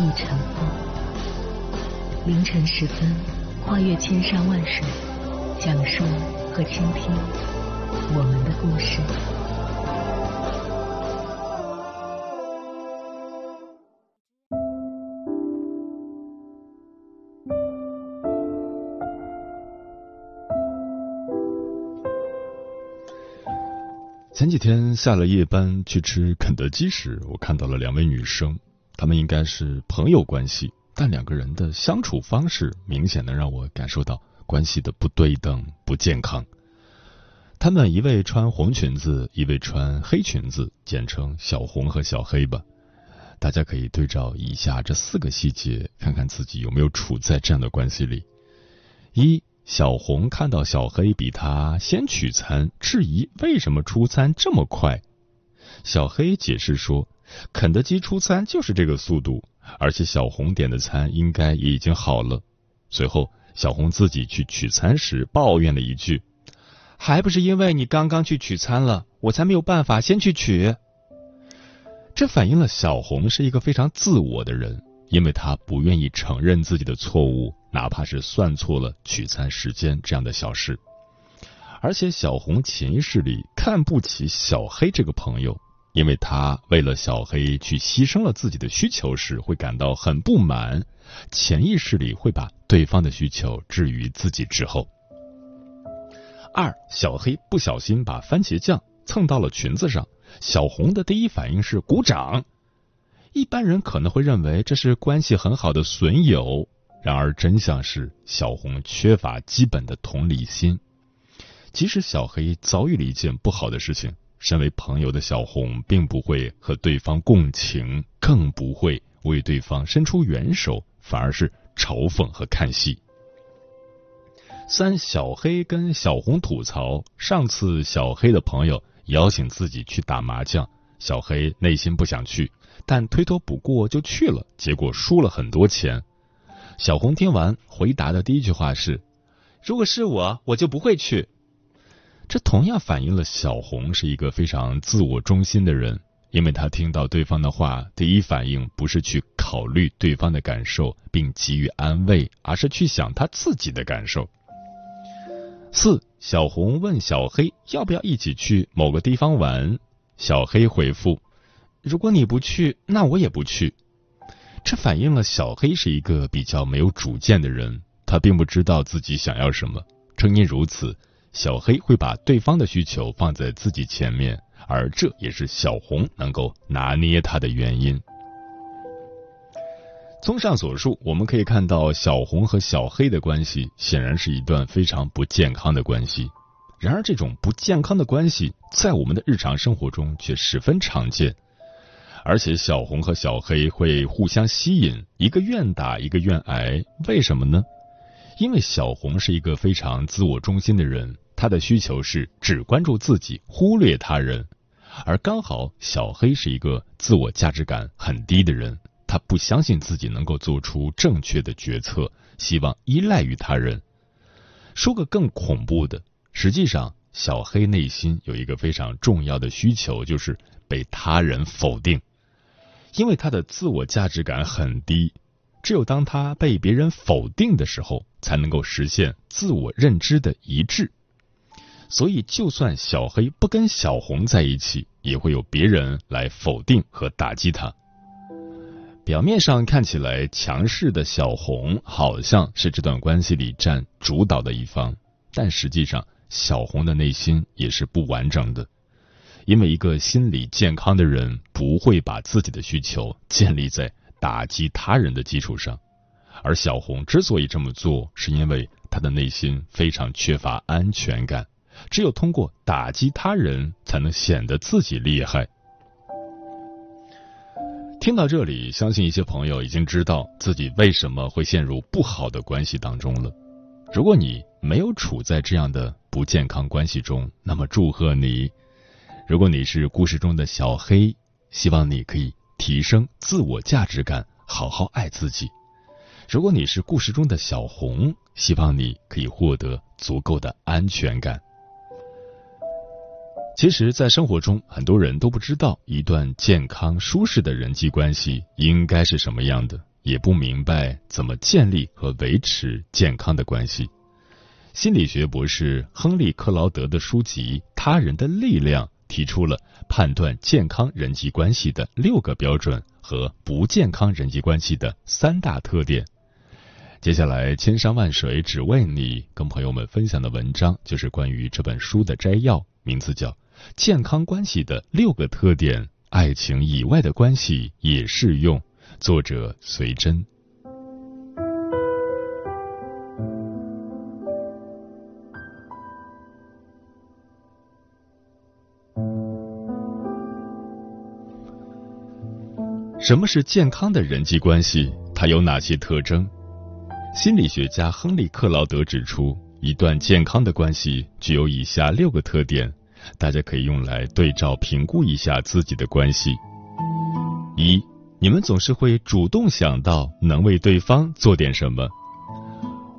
亦成风。凌晨时分，跨越千山万水，讲述和倾听我们的故事。前几天下了夜班去吃肯德基时，我看到了两位女生，他们应该是朋友关系，但两个人的相处方式明显的让我感受到关系的不对等、不健康。他们一位穿红裙子，一位穿黑裙子，简称小红和小黑吧。大家可以对照以下这四个细节，看看自己有没有处在这样的关系里。一小红看到小黑比他先取餐，质疑为什么出餐这么快。小黑解释说，肯德基出餐就是这个速度，而且小红点的餐应该也已经好了。随后，小红自己去取餐时抱怨了一句：“还不是因为你刚刚去取餐了，我才没有办法先去取。”这反映了小红是一个非常自我的人。因为她不愿意承认自己的错误，哪怕是算错了取餐时间这样的小事。而且小红潜意识里看不起小黑这个朋友，因为他为了小黑去牺牲了自己的需求时，会感到很不满，潜意识里会把对方的需求置于自己之后。二，小黑不小心把番茄酱蹭到了裙子上，小红的第一反应是鼓掌。一般人可能会认为这是关系很好的损友，然而真相是小红缺乏基本的同理心。即使小黑遭遇了一件不好的事情，身为朋友的小红并不会和对方共情，更不会为对方伸出援手，反而是嘲讽和看戏。三小黑跟小红吐槽，上次小黑的朋友邀请自己去打麻将，小黑内心不想去。但推脱不过就去了，结果输了很多钱。小红听完回答的第一句话是：“如果是我，我就不会去。”这同样反映了小红是一个非常自我中心的人，因为她听到对方的话，第一反应不是去考虑对方的感受并给予安慰，而是去想他自己的感受。四小红问小黑要不要一起去某个地方玩，小黑回复。如果你不去，那我也不去。这反映了小黑是一个比较没有主见的人，他并不知道自己想要什么。正因如此，小黑会把对方的需求放在自己前面，而这也是小红能够拿捏他的原因。综上所述，我们可以看到小红和小黑的关系显然是一段非常不健康的关系。然而，这种不健康的关系在我们的日常生活中却十分常见。而且小红和小黑会互相吸引，一个愿打，一个愿挨。为什么呢？因为小红是一个非常自我中心的人，她的需求是只关注自己，忽略他人；而刚好小黑是一个自我价值感很低的人，他不相信自己能够做出正确的决策，希望依赖于他人。说个更恐怖的，实际上小黑内心有一个非常重要的需求，就是被他人否定。因为他的自我价值感很低，只有当他被别人否定的时候，才能够实现自我认知的一致。所以，就算小黑不跟小红在一起，也会有别人来否定和打击他。表面上看起来强势的小红，好像是这段关系里占主导的一方，但实际上，小红的内心也是不完整的。因为一个心理健康的人不会把自己的需求建立在打击他人的基础上，而小红之所以这么做，是因为她的内心非常缺乏安全感，只有通过打击他人，才能显得自己厉害。听到这里，相信一些朋友已经知道自己为什么会陷入不好的关系当中了。如果你没有处在这样的不健康关系中，那么祝贺你。如果你是故事中的小黑，希望你可以提升自我价值感，好好爱自己。如果你是故事中的小红，希望你可以获得足够的安全感。其实，在生活中，很多人都不知道一段健康舒适的人际关系应该是什么样的，也不明白怎么建立和维持健康的关系。心理学博士亨利·克劳德的书籍《他人的力量》提出了判断健康人际关系的六个标准和不健康人际关系的三大特点。接下来，千山万水只为你，跟朋友们分享的文章就是关于这本书的摘要，名字叫。健康关系的六个特点，爱情以外的关系也适用。作者随真。什么是健康的人际关系？它有哪些特征？心理学家亨利·克劳德指出，一段健康的关系具有以下六个特点。大家可以用来对照评估一下自己的关系。一，你们总是会主动想到能为对方做点什么。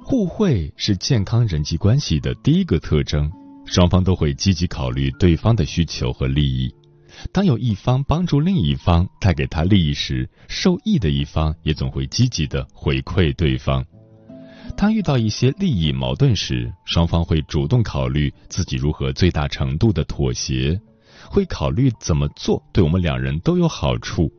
互惠是健康人际关系的第一个特征，双方都会积极考虑对方的需求和利益。当有一方帮助另一方带给他利益时，受益的一方也总会积极的回馈对方。当遇到一些利益矛盾时，双方会主动考虑自己如何最大程度的妥协，会考虑怎么做对我们两人都有好处。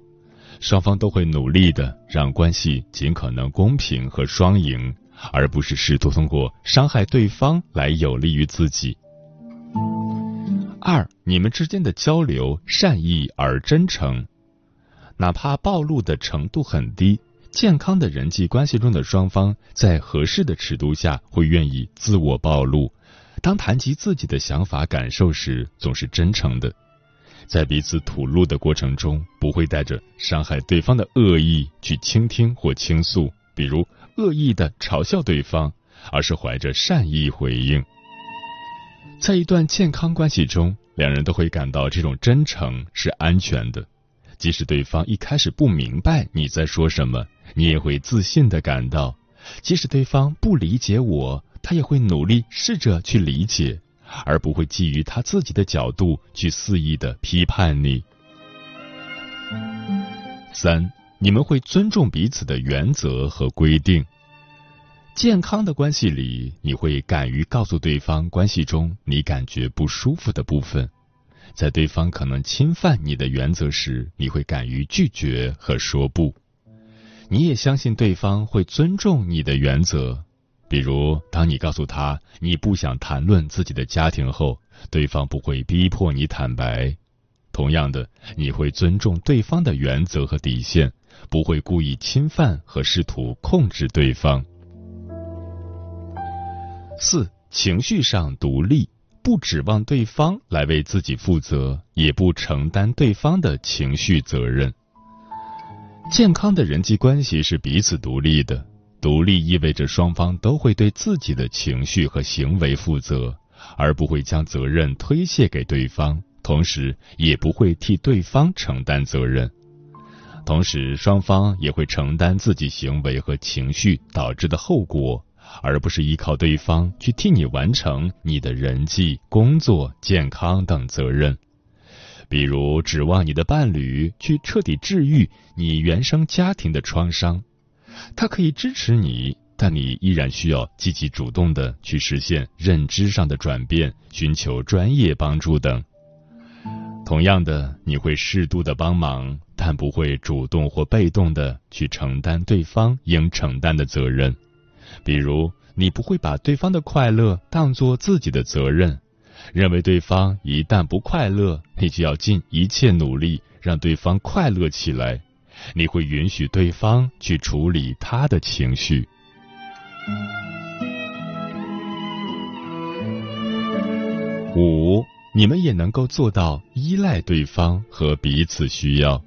双方都会努力的让关系尽可能公平和双赢，而不是试图通过伤害对方来有利于自己。二，你们之间的交流善意而真诚，哪怕暴露的程度很低。健康的人际关系中的双方，在合适的尺度下，会愿意自我暴露。当谈及自己的想法、感受时，总是真诚的。在彼此吐露的过程中，不会带着伤害对方的恶意去倾听或倾诉，比如恶意的嘲笑对方，而是怀着善意回应。在一段健康关系中，两人都会感到这种真诚是安全的，即使对方一开始不明白你在说什么。你也会自信的感到，即使对方不理解我，他也会努力试着去理解，而不会基于他自己的角度去肆意的批判你。三，你们会尊重彼此的原则和规定。健康的关系里，你会敢于告诉对方关系中你感觉不舒服的部分，在对方可能侵犯你的原则时，你会敢于拒绝和说不。你也相信对方会尊重你的原则，比如当你告诉他你不想谈论自己的家庭后，对方不会逼迫你坦白。同样的，你会尊重对方的原则和底线，不会故意侵犯和试图控制对方。四，情绪上独立，不指望对方来为自己负责，也不承担对方的情绪责任。健康的人际关系是彼此独立的，独立意味着双方都会对自己的情绪和行为负责，而不会将责任推卸给对方，同时也不会替对方承担责任。同时，双方也会承担自己行为和情绪导致的后果，而不是依靠对方去替你完成你的人际、工作、健康等责任。比如，指望你的伴侣去彻底治愈你原生家庭的创伤，他可以支持你，但你依然需要积极主动的去实现认知上的转变，寻求专业帮助等。同样的，你会适度的帮忙，但不会主动或被动的去承担对方应承担的责任。比如，你不会把对方的快乐当做自己的责任。认为对方一旦不快乐，你就要尽一切努力让对方快乐起来。你会允许对方去处理他的情绪。五，你们也能够做到依赖对方和彼此需要。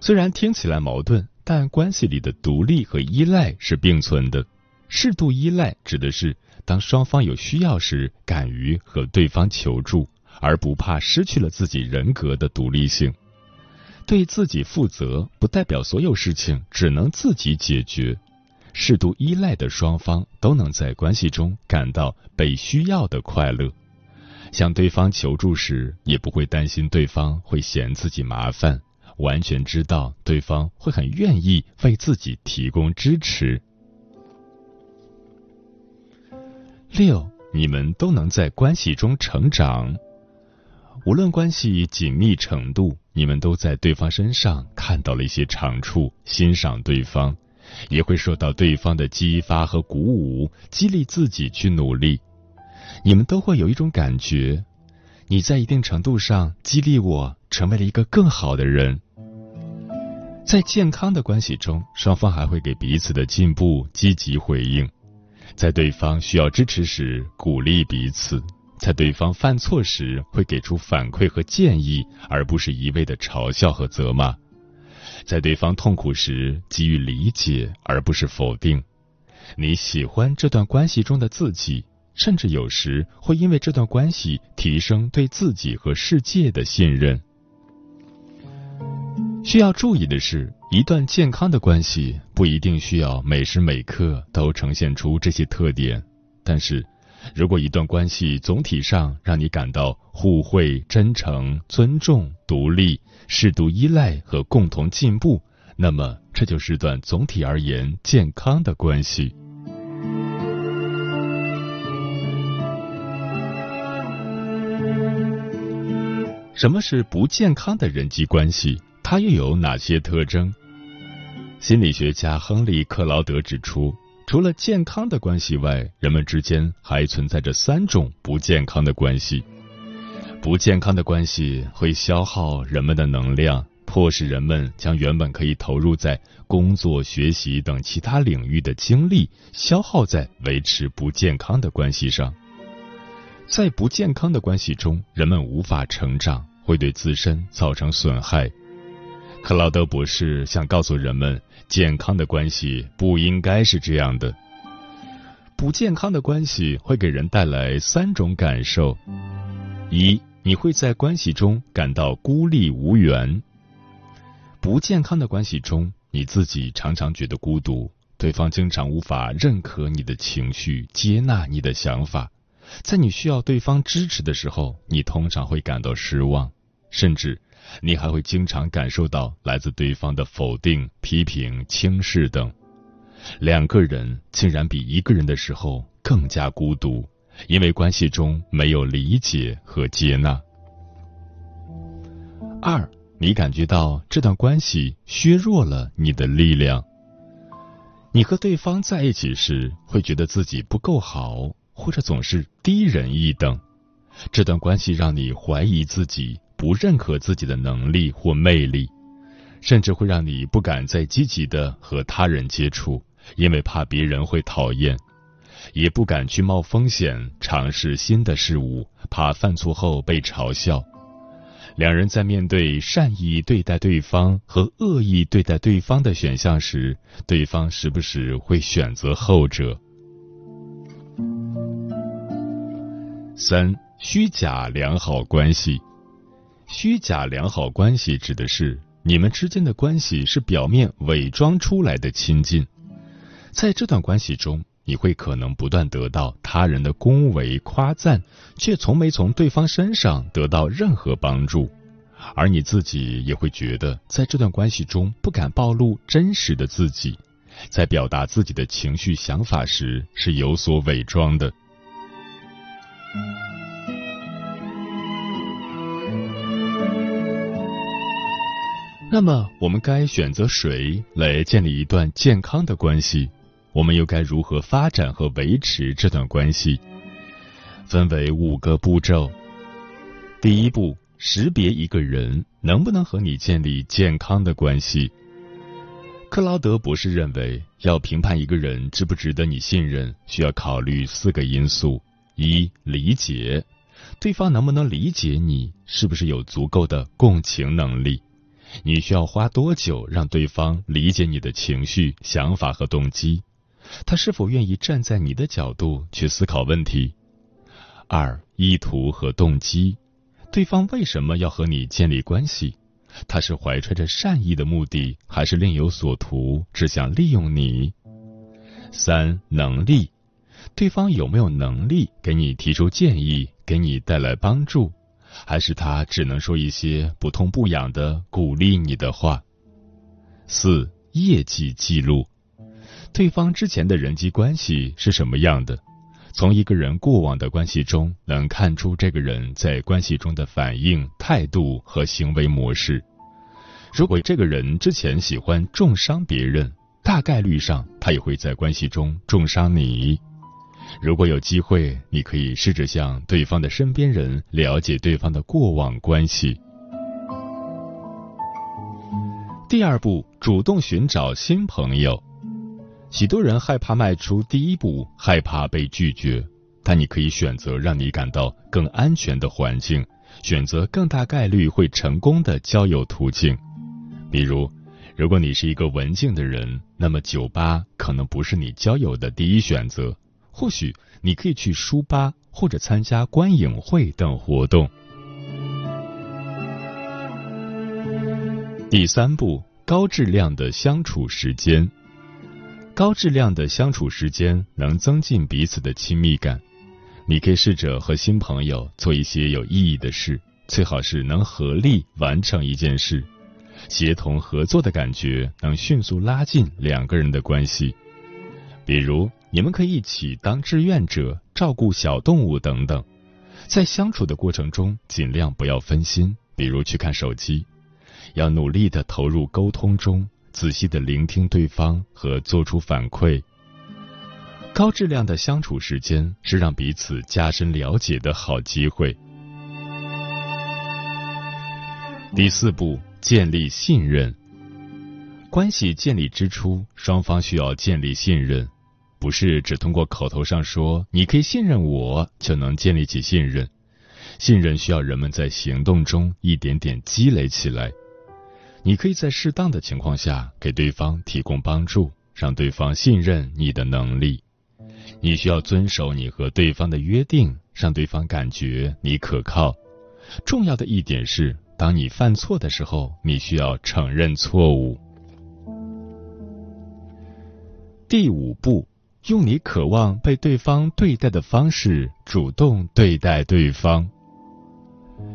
虽然听起来矛盾，但关系里的独立和依赖是并存的。适度依赖指的是当双方有需要时，敢于和对方求助，而不怕失去了自己人格的独立性。对自己负责，不代表所有事情只能自己解决。适度依赖的双方都能在关系中感到被需要的快乐，向对方求助时也不会担心对方会嫌自己麻烦，完全知道对方会很愿意为自己提供支持。六，你们都能在关系中成长，无论关系紧密程度，你们都在对方身上看到了一些长处，欣赏对方。也会受到对方的激发和鼓舞，激励自己去努力。你们都会有一种感觉，你在一定程度上激励我成为了一个更好的人。在健康的关系中，双方还会给彼此的进步积极回应，在对方需要支持时鼓励彼此，在对方犯错时会给出反馈和建议，而不是一味的嘲笑和责骂。在对方痛苦时给予理解，而不是否定。你喜欢这段关系中的自己，甚至有时会因为这段关系提升对自己和世界的信任。需要注意的是，一段健康的关系不一定需要每时每刻都呈现出这些特点，但是。如果一段关系总体上让你感到互惠、真诚、尊重、独立、适度依赖和共同进步，那么这就是段总体而言健康的关系。什么是不健康的人际关系？它又有哪些特征？心理学家亨利·克劳德指出。除了健康的关系外，人们之间还存在着三种不健康的关系。不健康的关系会消耗人们的能量，迫使人们将原本可以投入在工作、学习等其他领域的精力消耗在维持不健康的关系上。在不健康的关系中，人们无法成长，会对自身造成损害。克劳德博士想告诉人们，健康的关系不应该是这样的。不健康的关系会给人带来三种感受：一，你会在关系中感到孤立无援。不健康的关系中，你自己常常觉得孤独，对方经常无法认可你的情绪，接纳你的想法。在你需要对方支持的时候，你通常会感到失望，甚至。你还会经常感受到来自对方的否定、批评、轻视等。两个人竟然比一个人的时候更加孤独，因为关系中没有理解和接纳。二，你感觉到这段关系削弱了你的力量。你和对方在一起时，会觉得自己不够好，或者总是低人一等。这段关系让你怀疑自己。不认可自己的能力或魅力，甚至会让你不敢再积极的和他人接触，因为怕别人会讨厌，也不敢去冒风险尝试新的事物，怕犯错后被嘲笑。两人在面对善意对待对方和恶意对待对方的选项时，对方时不时会选择后者。三、虚假良好关系。虚假良好关系指的是你们之间的关系是表面伪装出来的亲近，在这段关系中，你会可能不断得到他人的恭维夸赞，却从没从对方身上得到任何帮助，而你自己也会觉得在这段关系中不敢暴露真实的自己，在表达自己的情绪想法时是有所伪装的。那么，我们该选择谁来建立一段健康的关系？我们又该如何发展和维持这段关系？分为五个步骤。第一步，识别一个人能不能和你建立健康的关系。克劳德博士认为，要评判一个人值不值得你信任，需要考虑四个因素：一、理解，对方能不能理解你，是不是有足够的共情能力。你需要花多久让对方理解你的情绪、想法和动机？他是否愿意站在你的角度去思考问题？二、意图和动机，对方为什么要和你建立关系？他是怀揣着善意的目的，还是另有所图，只想利用你？三、能力，对方有没有能力给你提出建议，给你带来帮助？还是他只能说一些不痛不痒的鼓励你的话。四业绩记录，对方之前的人际关系是什么样的？从一个人过往的关系中，能看出这个人在关系中的反应、态度和行为模式。如果这个人之前喜欢重伤别人，大概率上他也会在关系中重伤你。如果有机会，你可以试着向对方的身边人了解对方的过往关系。第二步，主动寻找新朋友。许多人害怕迈出第一步，害怕被拒绝，但你可以选择让你感到更安全的环境，选择更大概率会成功的交友途径。比如，如果你是一个文静的人，那么酒吧可能不是你交友的第一选择。或许你可以去书吧或者参加观影会等活动。第三步，高质量的相处时间。高质量的相处时间能增进彼此的亲密感。你可以试着和新朋友做一些有意义的事，最好是能合力完成一件事，协同合作的感觉能迅速拉近两个人的关系。比如。你们可以一起当志愿者，照顾小动物等等，在相处的过程中尽量不要分心，比如去看手机，要努力的投入沟通中，仔细的聆听对方和做出反馈。高质量的相处时间是让彼此加深了解的好机会。第四步，建立信任。关系建立之初，双方需要建立信任。不是只通过口头上说“你可以信任我”就能建立起信任，信任需要人们在行动中一点点积累起来。你可以在适当的情况下给对方提供帮助，让对方信任你的能力。你需要遵守你和对方的约定，让对方感觉你可靠。重要的一点是，当你犯错的时候，你需要承认错误。第五步。用你渴望被对方对待的方式主动对待对方。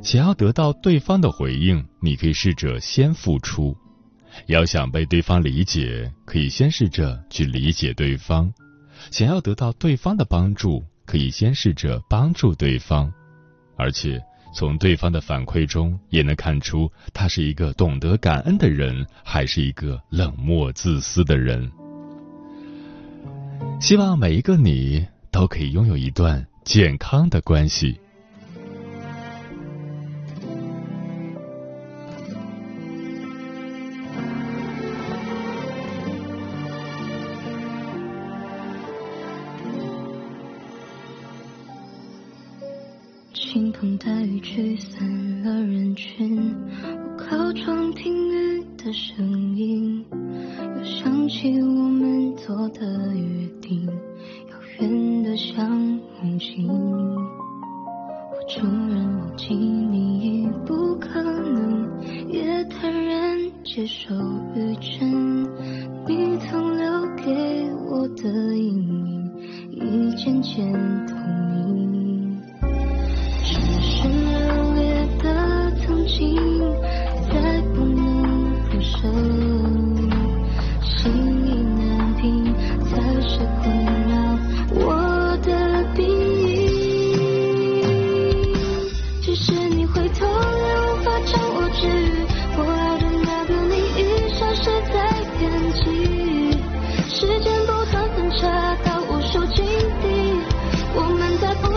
想要得到对方的回应，你可以试着先付出；要想被对方理解，可以先试着去理解对方；想要得到对方的帮助，可以先试着帮助对方。而且从对方的反馈中，也能看出他是一个懂得感恩的人，还是一个冷漠自私的人。希望每一个你都可以拥有一段健康的关系。倾盆大雨驱散了人群，我靠窗听雨的声音，又想起我们做的雨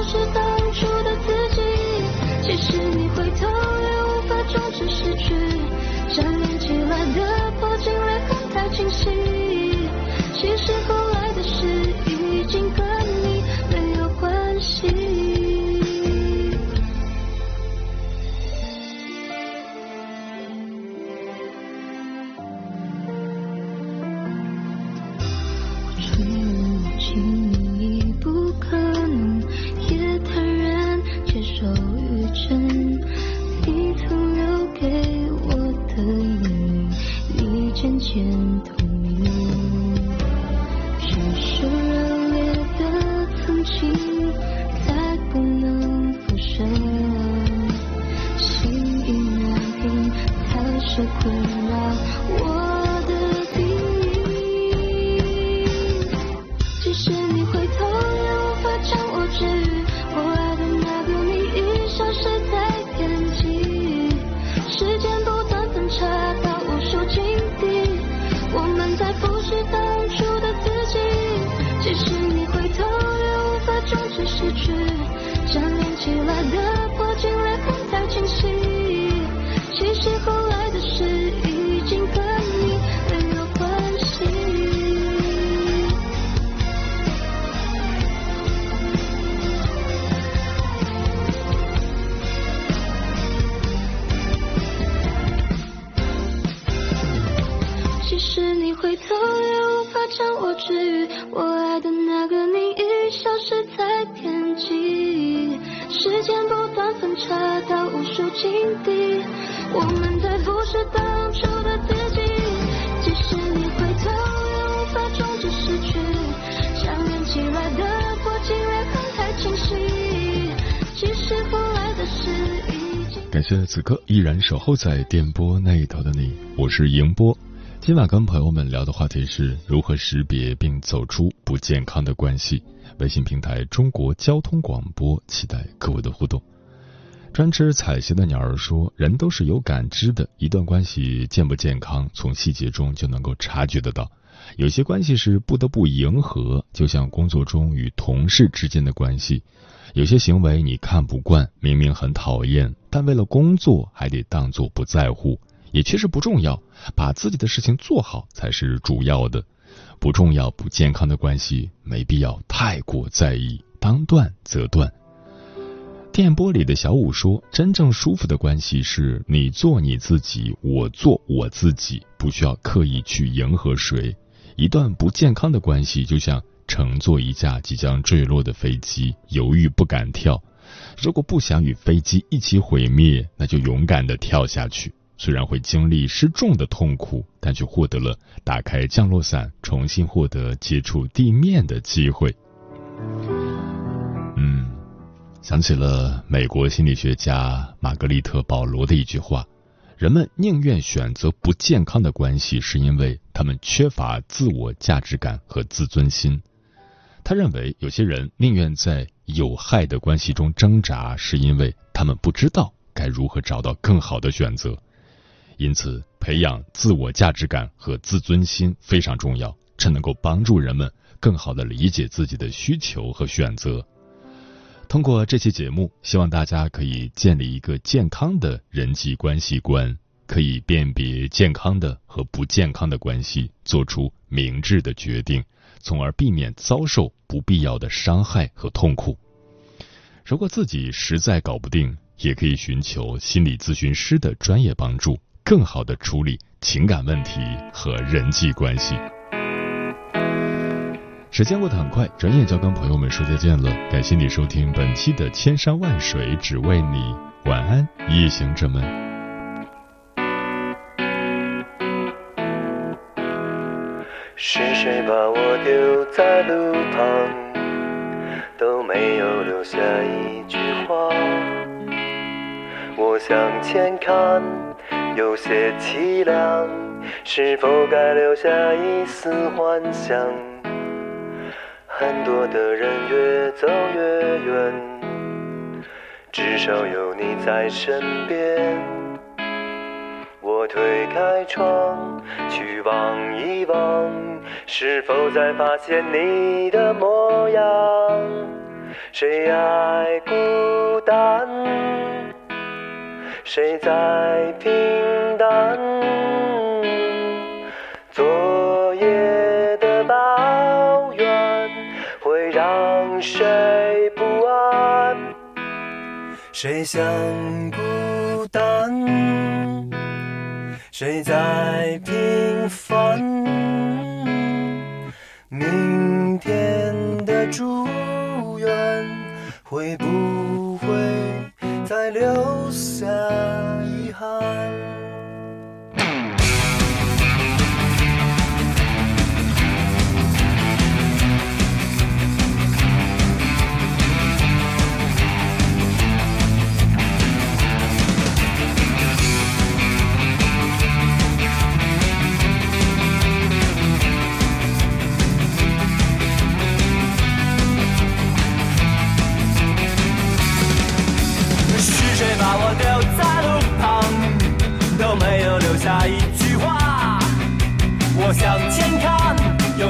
是当初的自己。其实你回头，也无法终止失去。粘连起来的破镜裂痕太清晰。其实岔到无数境地，我们在复习当初的自己。即使你回头也无法终止失去，想念起来的破镜裂痕太清晰。其实后来的事已经。感谢此刻依然守候在电波那一头的你，我是迎波。今晚跟朋友们聊的话题是如何识别并走出不健康的关系。微信平台中国交通广播，期待各位的互动。专吃彩鞋的鸟儿说：“人都是有感知的，一段关系健不健康，从细节中就能够察觉得到。有些关系是不得不迎合，就像工作中与同事之间的关系。有些行为你看不惯，明明很讨厌，但为了工作还得当作不在乎。”也确实不重要，把自己的事情做好才是主要的。不重要、不健康的关系，没必要太过在意，当断则断。电波里的小五说：“真正舒服的关系是你做你自己，我做我自己，不需要刻意去迎合谁。一段不健康的关系，就像乘坐一架即将坠落的飞机，犹豫不敢跳。如果不想与飞机一起毁灭，那就勇敢的跳下去。”虽然会经历失重的痛苦，但却获得了打开降落伞、重新获得接触地面的机会。想起了美国心理学家玛格丽特·保罗的一句话：“人们宁愿选择不健康的关系，是因为他们缺乏自我价值感和自尊心。”他认为，有些人宁愿在有害的关系中挣扎，是因为他们不知道该如何找到更好的选择。因此，培养自我价值感和自尊心非常重要，这能够帮助人们更好的理解自己的需求和选择。通过这期节目，希望大家可以建立一个健康的人际关系观，可以辨别健康的和不健康的关系，做出明智的决定，从而避免遭受不必要的伤害和痛苦。如果自己实在搞不定，也可以寻求心理咨询师的专业帮助。更好的处理情感问题和人际关系。时间过得很快，转眼就要跟朋友们说再见了。感谢你收听本期的《千山万水只为你》，晚安，夜行者们。是谁把我丢在路旁，都没有留下一句话。我向前看。有些凄凉，是否该留下一丝幻想？很多的人越走越远，至少有你在身边。我推开窗，去望一望，是否再发现你的模样？谁爱孤单？谁在平淡？谁想孤单？谁在平凡？明天的祝愿会不会再留下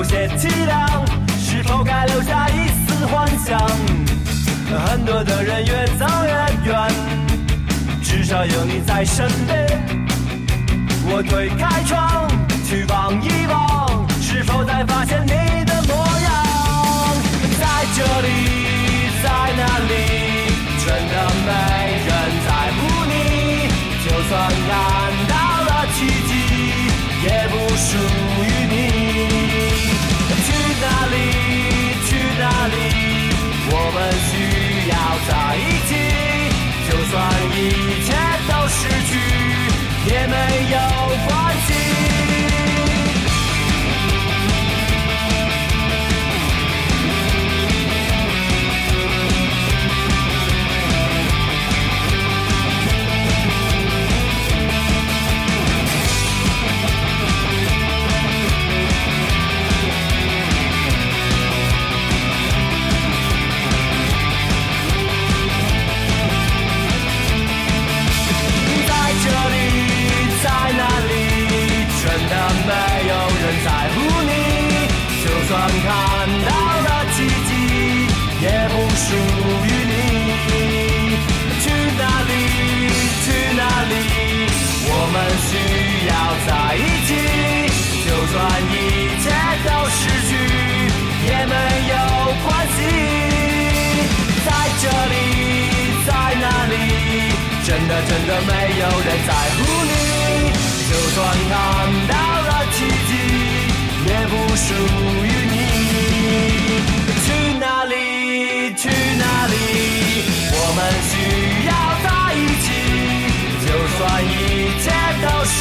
些凄凉，是否该留下一丝幻想？很多的人越走越远，至少有你在身边。我推开窗，去望一望，是否再发现你的模样？在这里，在哪里，真的没人在乎你。就算看到了奇迹，也不属哪里，我们需要在一起。就算一切都失去，也没有关系。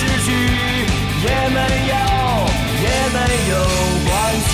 失去也没有也没有关系。